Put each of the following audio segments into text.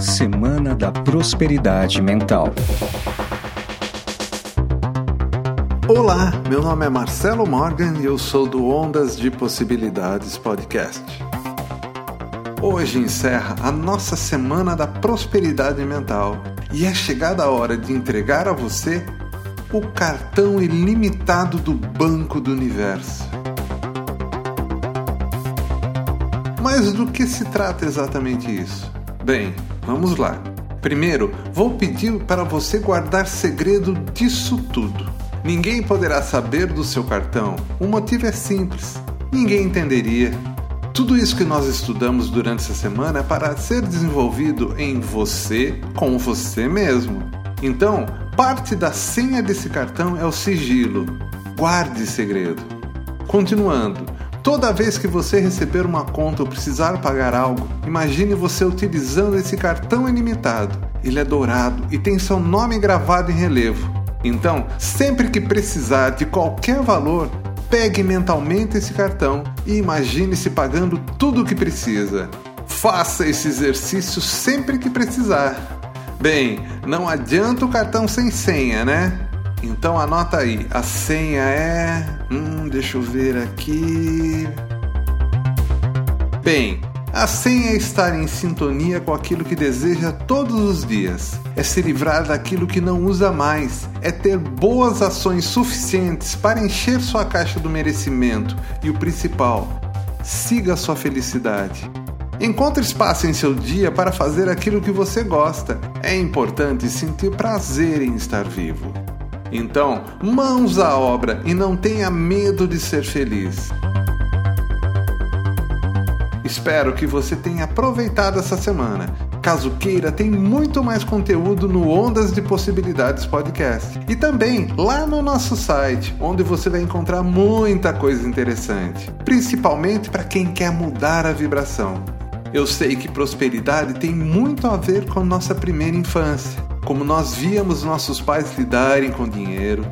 Semana da Prosperidade Mental. Olá, meu nome é Marcelo Morgan e eu sou do Ondas de Possibilidades Podcast. Hoje encerra a nossa Semana da Prosperidade Mental e é chegada a hora de entregar a você o cartão ilimitado do Banco do Universo. Mas do que se trata exatamente isso? Bem, vamos lá. Primeiro, vou pedir para você guardar segredo disso tudo. Ninguém poderá saber do seu cartão. O motivo é simples: ninguém entenderia. Tudo isso que nós estudamos durante essa semana é para ser desenvolvido em você com você mesmo. Então, parte da senha desse cartão é o sigilo. Guarde segredo. Continuando, Toda vez que você receber uma conta ou precisar pagar algo, imagine você utilizando esse cartão ilimitado. Ele é dourado e tem seu nome gravado em relevo. Então, sempre que precisar de qualquer valor, pegue mentalmente esse cartão e imagine-se pagando tudo o que precisa. Faça esse exercício sempre que precisar. Bem, não adianta o cartão sem senha, né? Então anota aí, a senha é. Hum, deixa eu ver aqui. Bem, a senha é estar em sintonia com aquilo que deseja todos os dias. É se livrar daquilo que não usa mais. É ter boas ações suficientes para encher sua caixa do merecimento. E o principal, siga sua felicidade. Encontre espaço em seu dia para fazer aquilo que você gosta. É importante sentir prazer em estar vivo. Então, mãos à obra e não tenha medo de ser feliz. Espero que você tenha aproveitado essa semana. Caso queira, tem muito mais conteúdo no Ondas de Possibilidades Podcast. E também lá no nosso site, onde você vai encontrar muita coisa interessante, principalmente para quem quer mudar a vibração. Eu sei que prosperidade tem muito a ver com nossa primeira infância como nós víamos nossos pais lidarem com dinheiro.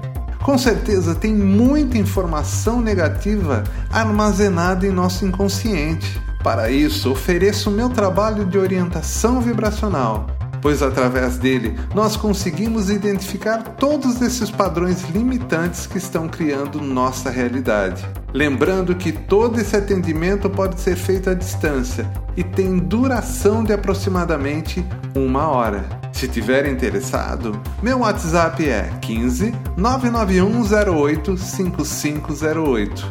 Com certeza tem muita informação negativa armazenada em nosso inconsciente. Para isso, ofereço o meu trabalho de orientação vibracional, pois através dele nós conseguimos identificar todos esses padrões limitantes que estão criando nossa realidade. Lembrando que todo esse atendimento pode ser feito à distância e tem duração de aproximadamente uma hora. Se tiver interessado, meu WhatsApp é 15 99108 5508.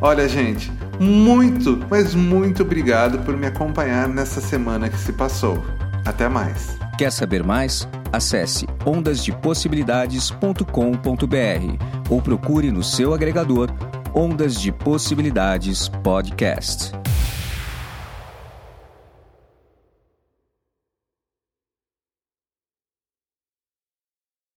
Olha, gente, muito, mas muito obrigado por me acompanhar nessa semana que se passou. Até mais. Quer saber mais? Acesse ondasdepossibilidades.com.br ou procure no seu agregador Ondas de Possibilidades Podcast.